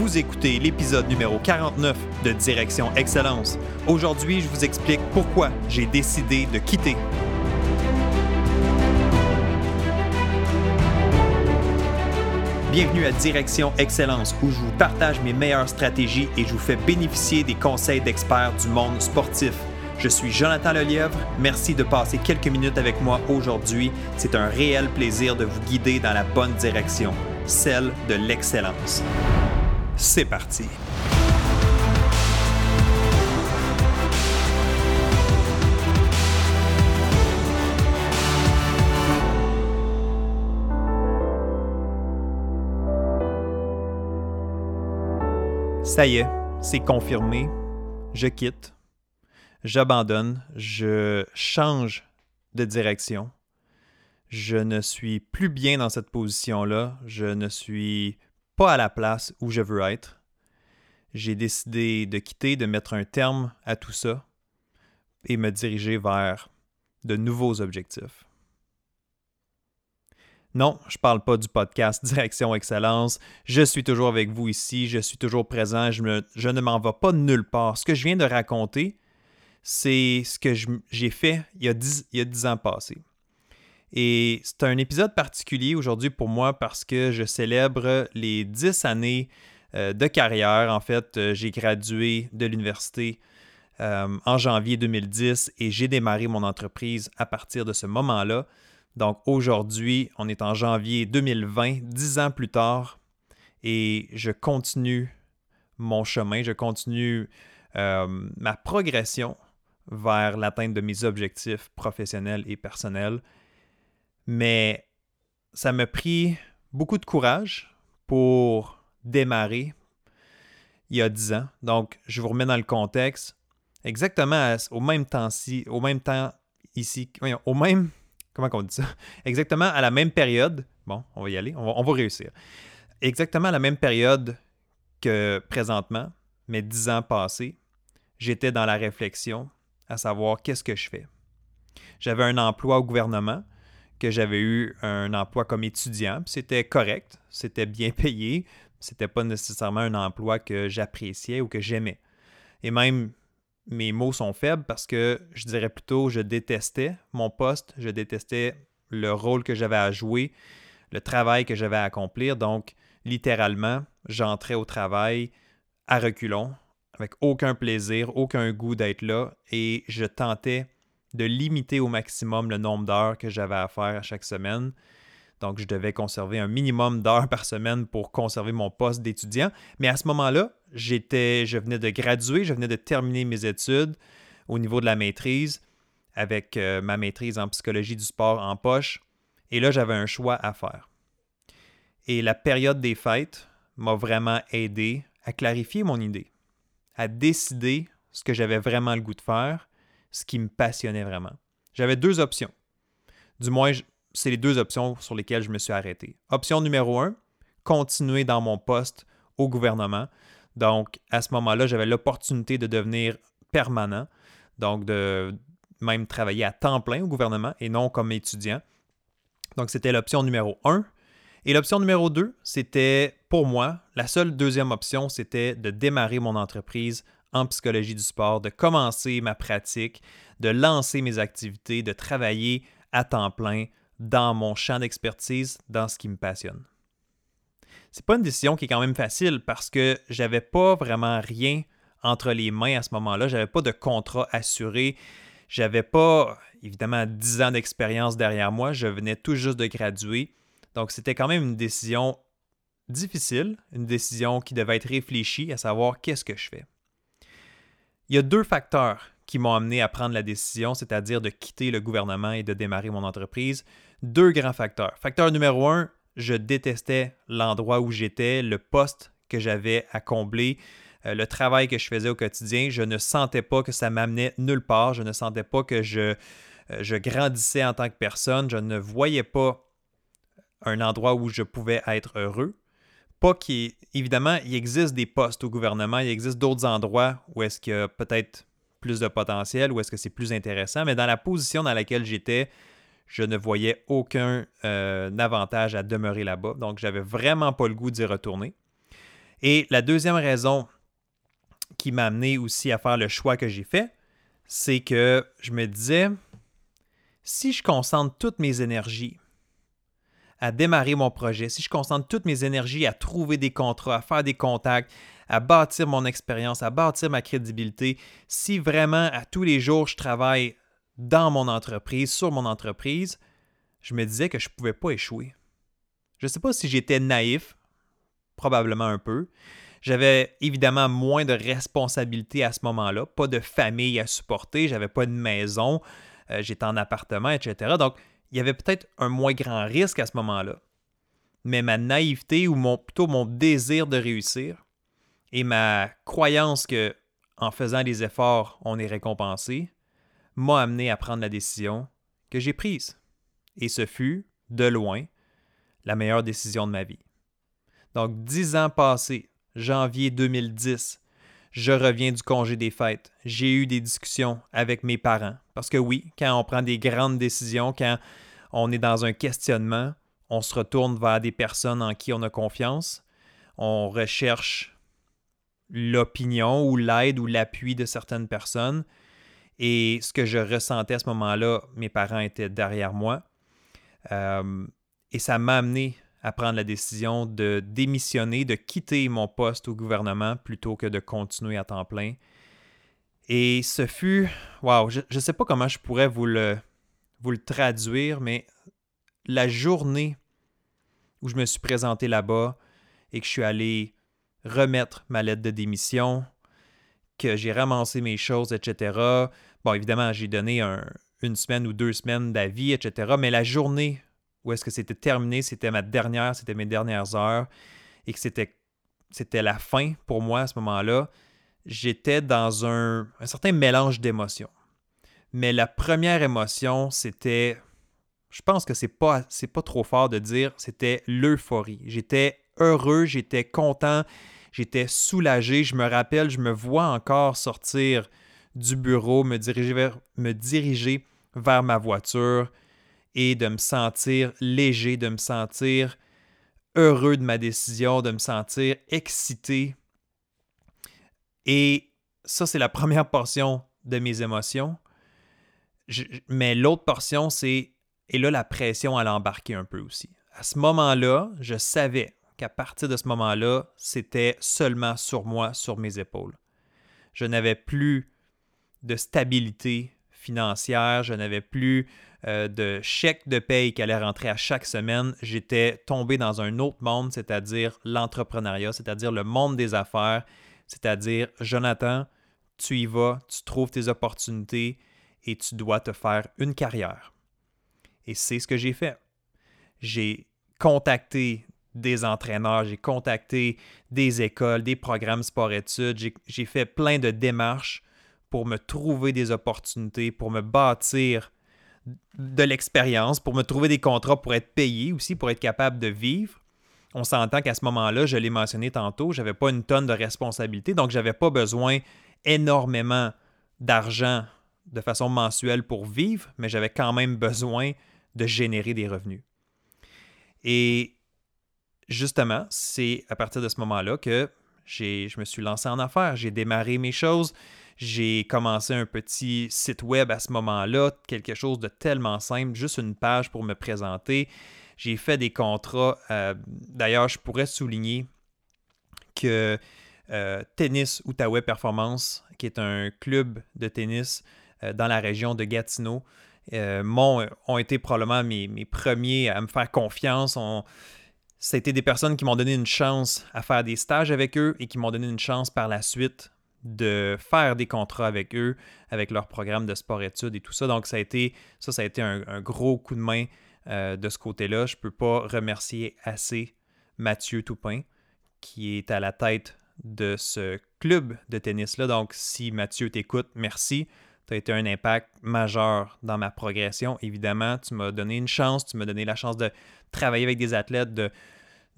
Vous écoutez l'épisode numéro 49 de Direction Excellence. Aujourd'hui, je vous explique pourquoi j'ai décidé de quitter. Bienvenue à Direction Excellence où je vous partage mes meilleures stratégies et je vous fais bénéficier des conseils d'experts du monde sportif. Je suis Jonathan Lelièvre. Merci de passer quelques minutes avec moi aujourd'hui. C'est un réel plaisir de vous guider dans la bonne direction, celle de l'excellence. C'est parti. Ça y est, c'est confirmé. Je quitte. J'abandonne. Je change de direction. Je ne suis plus bien dans cette position-là. Je ne suis à la place où je veux être. J'ai décidé de quitter, de mettre un terme à tout ça et me diriger vers de nouveaux objectifs. Non, je ne parle pas du podcast Direction Excellence. Je suis toujours avec vous ici, je suis toujours présent, je, ne m'en vais pas nulle part. Ce que je viens de raconter, c'est ce que j'ai fait il y a dix ans passés. Et c'est un épisode particulier aujourd'hui pour moi parce que je célèbre les dix années euh, de carrière. En fait, euh, j'ai gradué de l'université euh, en janvier 2010 et j'ai démarré mon entreprise à partir de ce moment-là. Donc aujourd'hui, on est en janvier 2020, dix ans plus tard, et je continue mon chemin, je continue ma progression vers l'atteinte de mes objectifs professionnels et personnels. Mais ça m'a pris beaucoup de courage pour démarrer il y a dix ans. Donc, je vous remets dans le contexte. Exactement au même temps-ci, au même temps ici, au même comment on dit ça? Exactement à la même période, bon, on va y aller, on va, réussir. Exactement à la même période que présentement, mais dix ans passés, j'étais dans la réflexion à savoir qu'est-ce que je fais. J'avais un emploi au gouvernement, que j'avais eu un emploi comme étudiant, c'était correct, c'était bien payé, c'était pas nécessairement un emploi que j'appréciais ou que j'aimais. Et même mes mots sont faibles parce que je dirais plutôt je détestais mon poste, je détestais le rôle que j'avais à jouer, le travail que j'avais à accomplir. Donc, littéralement, j'entrais au travail à reculons, avec aucun plaisir, aucun goût d'être là, et je tentais de limiter au maximum le nombre d'heures que j'avais à faire à chaque semaine. Donc, je devais conserver un minimum d'heures par semaine pour conserver mon poste d'étudiant. Mais à ce moment-là, j'étais, je venais de graduer, je venais de terminer mes études au niveau de la maîtrise avec euh, ma maîtrise en psychologie du sport en poche. Et là, j'avais un choix à faire. Et la période des fêtes m'a vraiment aidé à clarifier mon idée, à décider ce que j'avais vraiment le goût de faire, ce qui me passionnait vraiment. J'avais deux options. Du moins, c'est les deux options sur lesquelles je me suis arrêté. Option numéro un, continuer dans mon poste au gouvernement. Donc, à ce moment-là, j'avais l'opportunité de devenir permanent, donc de même travailler à temps plein au gouvernement et non comme étudiant. Donc, c'était l'option numéro un. Et l'option numéro deux, c'était pour moi, la seule deuxième option, c'était de démarrer mon entreprise en psychologie du sport, de commencer ma pratique, de lancer mes activités, de travailler à temps plein dans mon champ d'expertise, dans ce qui me passionne. C'est pas une décision qui est quand même facile parce que j'avais pas vraiment rien entre les mains à ce moment-là, j'avais pas de contrat assuré, j'avais pas évidemment 10 ans d'expérience derrière moi, je venais tout juste de graduer. Donc c'était quand même une décision difficile, une décision qui devait être réfléchie à savoir qu'est-ce que je fais. Il y a deux facteurs qui m'ont amené à prendre la décision, c'est-à-dire de quitter le gouvernement et de démarrer mon entreprise deux grands facteurs. Facteur numéro un, je détestais l'endroit où j'étais, le poste que j'avais à combler, euh, le travail que je faisais au quotidien. Je ne sentais pas que ça m'amenait nulle part. Je ne sentais pas que je, euh, je grandissais en tant que personne. Je ne voyais pas un endroit où je pouvais être heureux. Pas qu'il évidemment, il existe des postes au gouvernement, il existe d'autres endroits où est-ce qu'il y a peut-être plus de potentiel, où est-ce que c'est plus intéressant, mais dans la position dans laquelle j'étais, je ne voyais aucun euh, avantage à demeurer là-bas. Donc, j'avais vraiment pas le goût d'y retourner. Et la deuxième raison qui m'a amené aussi à faire le choix que j'ai fait, c'est que je me disais, si je concentre toutes mes énergies à démarrer mon projet, si je concentre toutes mes énergies à trouver des contrats, à faire des contacts, à bâtir mon expérience, à bâtir ma crédibilité, si vraiment à tous les jours je travaille dans mon entreprise, sur mon entreprise, je me disais que je ne pouvais pas échouer. Je ne sais pas si j'étais naïf, probablement un peu. J'avais évidemment moins de responsabilités à ce moment-là, pas de famille à supporter, j'avais pas de maison, euh, j'étais en appartement, etc. Donc, il y avait peut-être un moins grand risque à ce moment-là. Mais ma naïveté ou plutôt mon désir de réussir et ma croyance que en faisant des efforts, on est récompensé, m'a amené à prendre la décision que j'ai prise. Et ce fut, de loin, la meilleure décision de ma vie. Donc, dix ans passés, janvier 2010, je reviens du congé des fêtes. J'ai eu des discussions avec mes parents. Parce que oui, quand on prend des grandes décisions, quand on est dans un questionnement, on se retourne vers des personnes en qui on a confiance. On recherche l'opinion ou l'aide ou l'appui de certaines personnes. Et ce que je ressentais à ce moment-là, mes parents étaient derrière moi. Euh, et ça m'a amené à prendre la décision de démissionner, de quitter mon poste au gouvernement plutôt que de continuer à temps plein. Et ce fut, waouh, je ne sais pas comment je pourrais vous le, vous le traduire, mais la journée où je me suis présenté là-bas et que je suis allé remettre ma lettre de démission, que j'ai ramassé mes choses, etc. Bon, évidemment, j'ai donné une semaine ou deux semaines d'avis, etc. Mais la journée où est-ce que c'était terminé, c'était ma dernière, c'était mes dernières heures, et que c'était, c'était la fin pour moi à ce moment-là, j'étais dans un, certain mélange d'émotions. Mais la première émotion, c'était, je pense que c'est pas, c'est pas trop fort de dire, c'était l'euphorie. J'étais heureux, j'étais content, j'étais soulagé. Je me rappelle, je me vois encore sortir du bureau, me diriger vers, me diriger vers ma voiture et de me sentir léger, de me sentir heureux de ma décision, de me sentir excité. Et ça, c'est la première portion de mes émotions. mais l'autre portion, c'est, et là, la pression à l'embarquer un peu aussi. À ce moment-là, je savais qu'à partir de ce moment-là, c'était seulement sur moi, sur mes épaules. Je n'avais plus de stabilité financière, je n'avais plus euh, de chèques de paye qui allaient rentrer à chaque semaine, j'étais tombé dans un autre monde, c'est-à-dire l'entrepreneuriat, c'est-à-dire le monde des affaires, c'est-à-dire Jonathan, tu y vas, tu trouves tes opportunités et tu dois te faire une carrière. Et c'est ce que j'ai fait. J'ai contacté des entraîneurs, j'ai contacté des écoles, des programmes sport-études, j'ai fait plein de démarches pour me trouver des opportunités, pour me bâtir de l'expérience, pour me trouver des contrats pour être payé aussi, pour être capable de vivre. On s'entend qu'à ce moment-là, je l'ai mentionné tantôt, j'avais pas une tonne de responsabilités, donc j'avais pas besoin énormément d'argent de façon mensuelle pour vivre, mais j'avais quand même besoin de générer des revenus. Et justement, c'est à partir de ce moment-là que je me suis lancé en affaires, j'ai démarré mes choses, j'ai commencé un petit site web à ce moment-là, quelque chose de tellement simple, juste une page pour me présenter. J'ai fait des contrats. Euh, d'ailleurs, je pourrais souligner que euh, Tennis Outaouais Performance, qui est un club de tennis euh, dans la région de Gatineau, ont été probablement mes, premiers à me faire confiance. On, c'était des personnes qui m'ont donné une chance à faire des stages avec eux et qui m'ont donné une chance par la suite de faire des contrats avec eux, avec leur programme de sport-études et tout ça. Donc, ça a été, ça, ça a été un, gros coup de main euh, de ce côté-là. Je ne peux pas remercier assez Mathieu Toupin, qui est à la tête de ce club de tennis-là. Donc, si Mathieu t'écoute, merci. Tu as été un impact majeur dans ma progression. Évidemment, tu m'as donné une chance, tu m'as donné la chance de travailler avec des athlètes, de,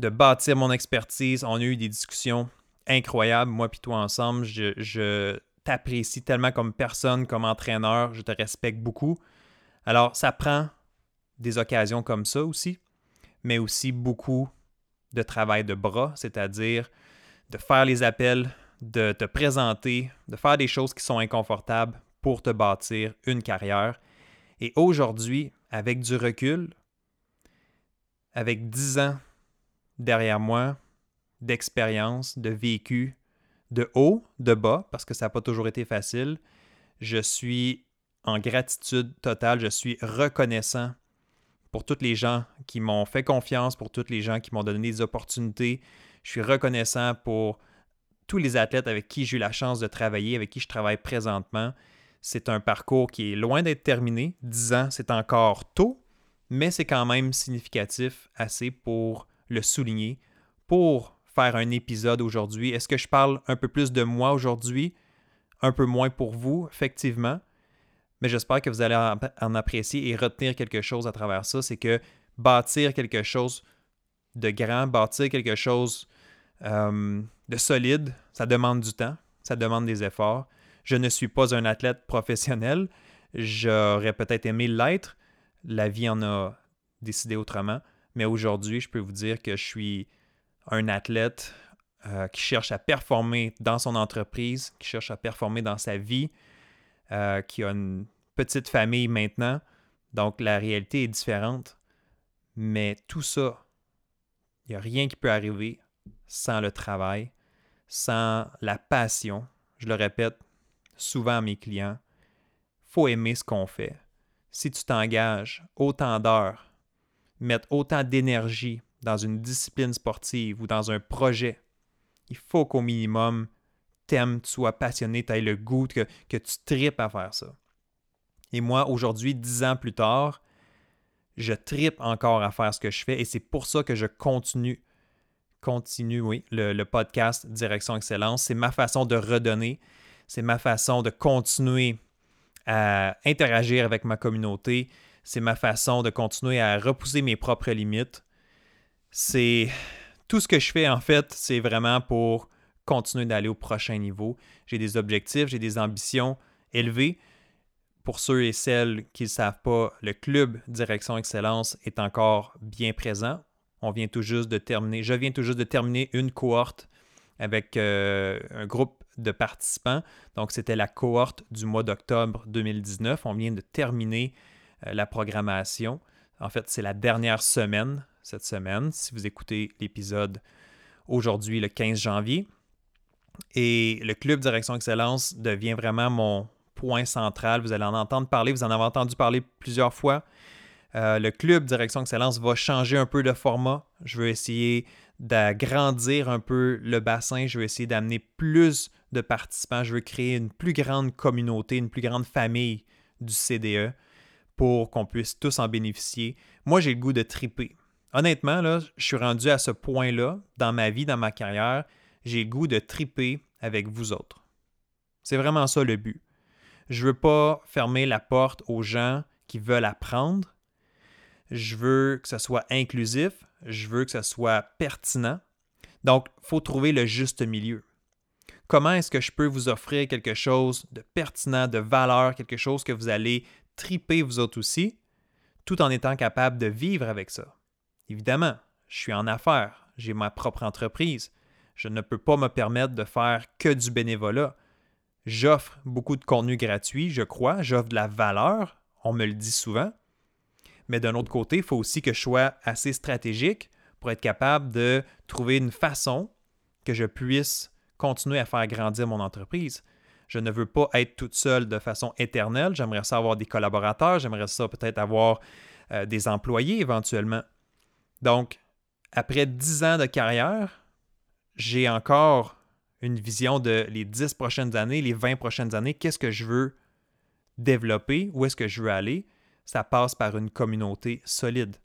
de bâtir mon expertise. On a eu des discussions incroyable, moi puis toi ensemble. Je, t'apprécie tellement comme personne, comme entraîneur. Je te respecte beaucoup. Alors, ça prend des occasions comme ça aussi, mais aussi beaucoup de travail de bras, c'est-à-dire de faire les appels, de te présenter, de faire des choses qui sont inconfortables pour te bâtir une carrière. Et aujourd'hui, avec du recul, avec 10 ans derrière moi d'expérience, de vécu, de haut, de bas, parce que ça n'a pas toujours été facile, je suis en gratitude totale, je suis reconnaissant pour tous les gens qui m'ont fait confiance, pour tous les gens qui m'ont donné des opportunités. Je suis reconnaissant pour tous les athlètes avec qui j'ai eu la chance de travailler, avec qui je travaille présentement. C'est un parcours qui est loin d'être terminé. 10 ans, c'est encore tôt, mais c'est quand même significatif assez pour le souligner, pour faire un épisode aujourd'hui? Est-ce que je parle un peu plus de moi aujourd'hui, un peu moins pour vous, effectivement, mais j'espère que vous allez en apprécier et retenir quelque chose à travers ça. C'est que bâtir quelque chose de grand, bâtir quelque chose euh, de solide, ça demande du temps, ça demande des efforts. Je ne suis pas un athlète professionnel. J'aurais peut-être aimé l'être. La vie en a décidé autrement. Mais aujourd'hui, je peux vous dire que je suis un athlète euh, qui cherche à performer dans son entreprise, qui cherche à performer dans sa vie, euh, qui a une petite famille maintenant. Donc la réalité est différente. Mais tout ça, il n'y a rien qui peut arriver sans le travail, sans la passion. Je le répète souvent à mes clients, faut aimer ce qu'on fait. Si tu t'engages autant d'heures, mettre autant d'énergie dans une discipline sportive ou dans un projet, il faut qu'au minimum, t'aimes, tu sois passionné, tu aies le goût, que, que tu tripes à faire ça. Et moi, aujourd'hui, dix ans plus tard, je tripe encore à faire ce que je fais et c'est pour ça que je continue, continue, oui, le, podcast Direction Excellence. C'est ma façon de redonner, c'est ma façon de continuer à interagir avec ma communauté, c'est ma façon de continuer à repousser mes propres limites. C'est tout ce que je fais en fait, c'est vraiment pour continuer d'aller au prochain niveau. J'ai des objectifs, j'ai des ambitions élevées, pour ceux et celles qui ne savent pas, le club Direction Excellence est encore bien présent. On vient tout juste de terminer, je viens tout juste de terminer une cohorte avec euh, un groupe de participants. Donc, c'était la cohorte du mois d'octobre 2019. On vient de terminer euh, la programmation. En fait, c'est la dernière semaine, cette semaine, si vous écoutez l'épisode aujourd'hui, le 15 janvier. Et le club Direction Excellence devient vraiment mon, point central. Vous allez en entendre parler, vous en avez entendu parler plusieurs fois. Euh, le club Direction Excellence va changer un peu de format. Je veux essayer d'agrandir un peu le bassin. Je veux essayer d'amener plus de participants. Je veux créer une plus grande communauté, une plus grande famille du CDE pour qu'on puisse tous en bénéficier. Moi, j'ai le goût de triper. Honnêtement, là, je suis rendu à ce point-là dans ma vie, dans ma carrière. J'ai goût de triper avec vous autres. C'est vraiment ça le but. Je veux pas fermer la porte aux gens qui veulent apprendre. Je veux que ce soit inclusif. Je veux que ce soit pertinent. Donc, il faut trouver le juste milieu. Comment est-ce que je peux vous offrir quelque chose de pertinent, de valeur, quelque chose que vous allez triper vous autres aussi, tout en étant capable de vivre avec ça? Évidemment, je suis en affaires, j'ai ma propre entreprise. Je ne peux pas me permettre de faire que du bénévolat. J'offre beaucoup de contenu gratuit, je crois. J'offre de la valeur, on me le dit souvent. Mais d'un autre côté, il faut aussi que je sois assez stratégique pour être capable de trouver une façon que je puisse continuer à faire grandir mon entreprise. Je ne veux pas être toute seule de façon éternelle. J'aimerais ça avoir des collaborateurs, j'aimerais ça peut-être avoir euh, des employés éventuellement. Donc, après dix ans de carrière, j'ai encore une vision de les 10 prochaines années, les 20 prochaines années, qu'est-ce que je veux développer, où est-ce que je veux aller, ça passe par une communauté solide.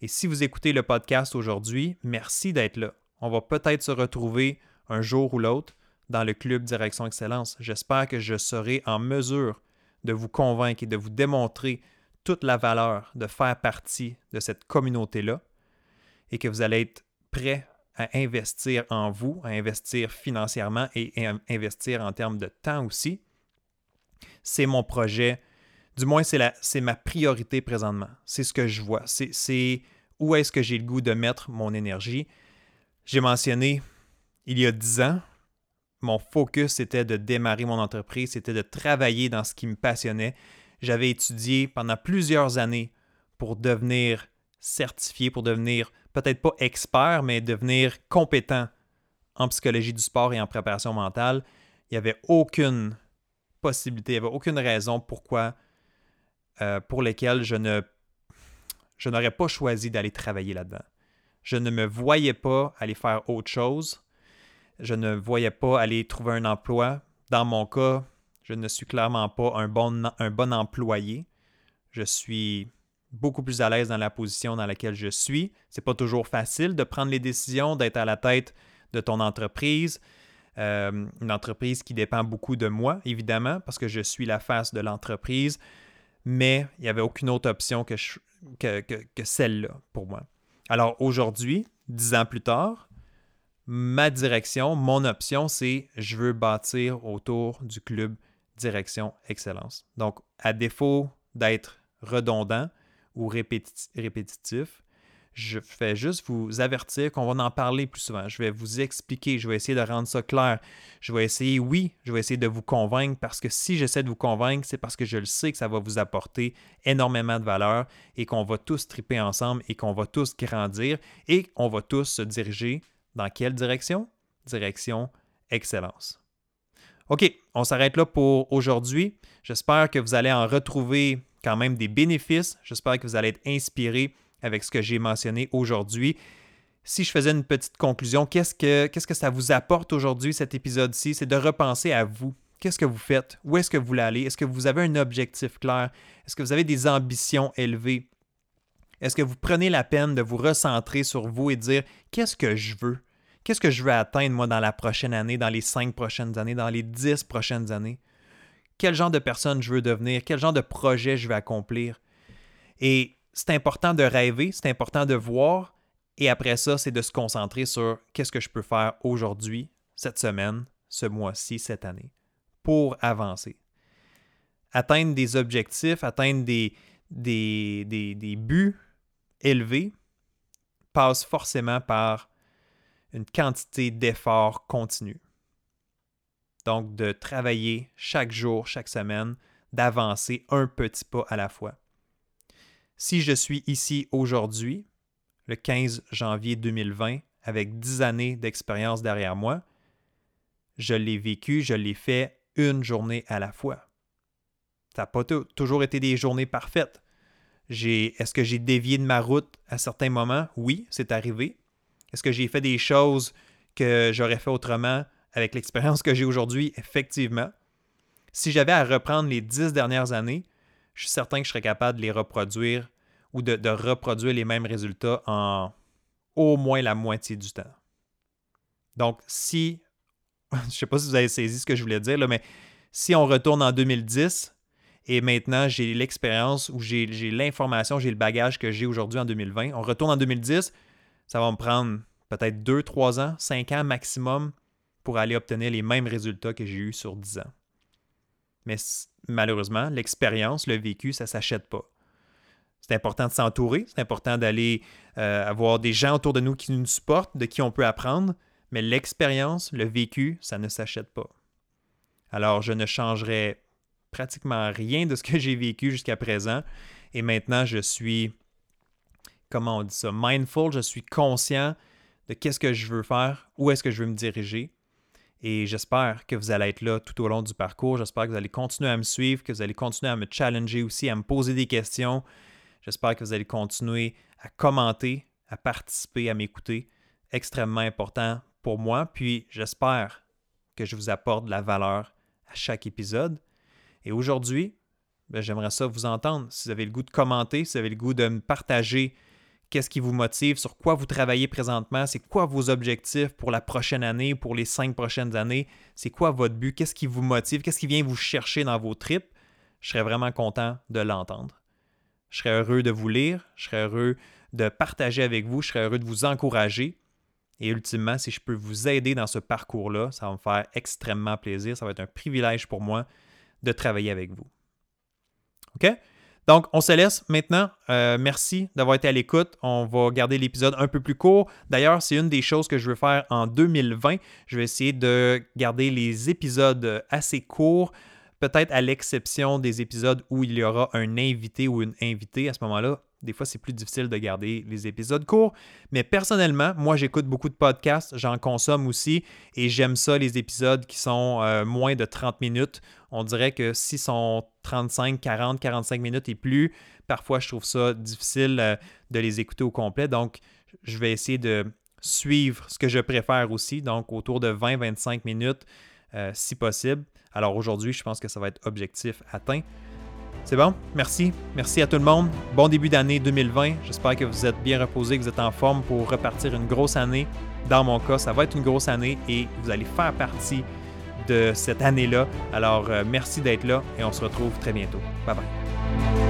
Et si vous écoutez le podcast aujourd'hui, merci d'être là. On va peut-être se retrouver un jour ou l'autre dans le club Direction Excellence. J'espère que je serai en mesure de vous convaincre et de vous démontrer toute la valeur de faire partie de cette communauté-là et que vous allez être prêt à investir en vous, à investir financièrement et à investir en termes de temps aussi. C'est mon projet, du moins c'est ma priorité présentement. C'est ce que je vois. C'est où est-ce que j'ai le goût de mettre mon énergie. J'ai mentionné il y a dix ans, mon focus était de démarrer mon entreprise, c'était de travailler dans ce qui me passionnait. J'avais étudié pendant plusieurs années pour devenir certifié, pour devenir peut-être pas expert, mais devenir compétent en psychologie du sport et en préparation mentale. Il n'y avait aucune possibilité, il n'y avait aucune raison pourquoi, euh, pour lesquelles je ne je n'aurais pas choisi d'aller travailler là-dedans. Je ne me voyais pas aller faire autre chose. Je ne voyais pas aller trouver un emploi. Dans mon cas, je ne suis clairement pas un bon, un bon employé. Je suis beaucoup plus à l'aise dans la position dans laquelle je suis. C'est pas toujours facile de prendre les décisions, d'être à la tête de ton entreprise. Euh, une entreprise qui dépend beaucoup de moi, évidemment, parce que je suis la face de l'entreprise, mais il n'y avait aucune autre option que, que, que celle-là pour moi. Alors aujourd'hui, dix ans plus tard, ma direction, mon option, c'est je veux bâtir autour du club Direction Excellence. Donc, à défaut d'être redondant, ou répétitif. Je fais juste vous avertir qu'on va en parler plus souvent. Je vais vous expliquer, je vais essayer de rendre ça clair. Je vais essayer, oui, je vais essayer de vous convaincre parce que si j'essaie de vous convaincre, c'est parce que je le sais que ça va vous apporter énormément de valeur et qu'on va tous triper ensemble et qu'on va tous grandir et qu'on va tous se diriger dans quelle direction? Direction excellence. OK, on s'arrête là pour aujourd'hui. J'espère que vous allez en retrouver quand même des bénéfices. J'espère que vous allez être inspiré avec ce que j'ai mentionné aujourd'hui. Si je faisais une petite conclusion, qu'est-ce que, ça vous apporte aujourd'hui, cet épisode-ci? C'est de repenser à vous. Qu'est-ce que vous faites? Où est-ce que vous voulez aller? Est-ce que vous avez un objectif clair? Est-ce que vous avez des ambitions élevées? Est-ce que vous prenez la peine de vous recentrer sur vous et dire qu'est-ce que je veux? Qu'est-ce que je veux atteindre moi dans la prochaine année, dans les cinq prochaines années, dans les dix prochaines années? quel genre de personne je veux devenir, quel genre de projet je veux accomplir? Et c'est important de rêver, c'est important de voir, et après ça, c'est de se concentrer sur qu'est-ce que je peux faire aujourd'hui, cette semaine, ce mois-ci, cette année, pour avancer. Atteindre des objectifs, atteindre des, des, des buts élevés passe forcément par une quantité d'efforts continus. Donc, de travailler chaque jour, chaque semaine, d'avancer un petit pas à la fois. Si je suis ici aujourd'hui, le 15 janvier 2020, avec 10 années d'expérience derrière moi, je l'ai vécu, je l'ai fait une journée à la fois. Ça n'a pas toujours été des journées parfaites. Est-ce que j'ai dévié de ma route à certains moments? Oui, c'est arrivé. Est-ce que j'ai fait des choses que j'aurais fait autrement? avec l'expérience que j'ai aujourd'hui, effectivement, si j'avais à reprendre les dix dernières années, je suis certain que je serais capable de les reproduire ou de, reproduire les mêmes résultats en au moins la moitié du temps. Donc, si, je ne sais pas si vous avez saisi ce que je voulais dire, mais si on retourne en 2010 et maintenant j'ai l'expérience ou j'ai l'information, j'ai le bagage que j'ai aujourd'hui en 2020, on retourne en 2010, ça va me prendre peut-être 2, 3 ans, 5 ans maximum pour aller obtenir les mêmes résultats que j'ai eus sur 10 ans. Mais malheureusement, l'expérience, le vécu, ça ne s'achète pas. C'est important de s'entourer, c'est important d'aller euh, avoir des gens autour de nous qui nous supportent, de qui on peut apprendre, mais l'expérience, le vécu, ça ne s'achète pas. Alors, je ne changerai pratiquement rien de ce que j'ai vécu jusqu'à présent. Et maintenant, je suis, comment on dit ça, mindful, je suis conscient de qu'est-ce que je veux faire, où est-ce que je veux me diriger. Et j'espère que vous allez être là tout au long du parcours. J'espère que vous allez continuer à me suivre, que vous allez continuer à me challenger aussi, à me poser des questions. J'espère que vous allez continuer à commenter, à participer, à m'écouter. Extrêmement important pour moi. Puis j'espère que je vous apporte de la valeur à chaque épisode. Et aujourd'hui, ben, j'aimerais ça vous entendre. Si vous avez le goût de commenter, si vous avez le goût de me partager qu'est-ce qui vous motive, sur quoi vous travaillez présentement, c'est quoi vos objectifs pour la prochaine année, pour les cinq prochaines années, c'est quoi votre but, qu'est-ce qui vous motive, qu'est-ce qui vient vous chercher dans vos tripes, je serais vraiment content de l'entendre. Je serais heureux de vous lire, je serais heureux de partager avec vous, je serais heureux de vous encourager. Et ultimement, si je peux vous aider dans ce parcours-là, ça va me faire extrêmement plaisir. Ça va être un privilège pour moi de travailler avec vous. OK? Donc, on se laisse maintenant. Euh, merci d'avoir été à l'écoute. On va garder l'épisode un peu plus court. D'ailleurs, c'est une des choses que je veux faire en 2020. Je vais essayer de garder les épisodes assez courts, peut-être à l'exception des épisodes où il y aura un invité ou une invitée. À ce moment-là, des fois, c'est plus difficile de garder les épisodes courts. Mais personnellement, moi, j'écoute beaucoup de podcasts, j'en consomme aussi et j'aime ça, les épisodes qui sont euh, moins de 30 minutes. On dirait que s'ils sont 35, 40, 45 minutes et plus, parfois, je trouve ça difficile euh, de les écouter au complet. Donc, je vais essayer de suivre ce que je préfère aussi, donc autour de 20-25 minutes euh, si possible. Alors aujourd'hui, je pense que ça va être objectif atteint. C'est bon? Merci. Merci à tout le monde. Bon début d'année 2020. J'espère que vous êtes bien reposés, que vous êtes en forme pour repartir une grosse année. Dans mon cas, ça va être une grosse année et vous allez faire partie de cette année-là. Alors, euh, merci d'être là et on se retrouve très bientôt. Bye bye.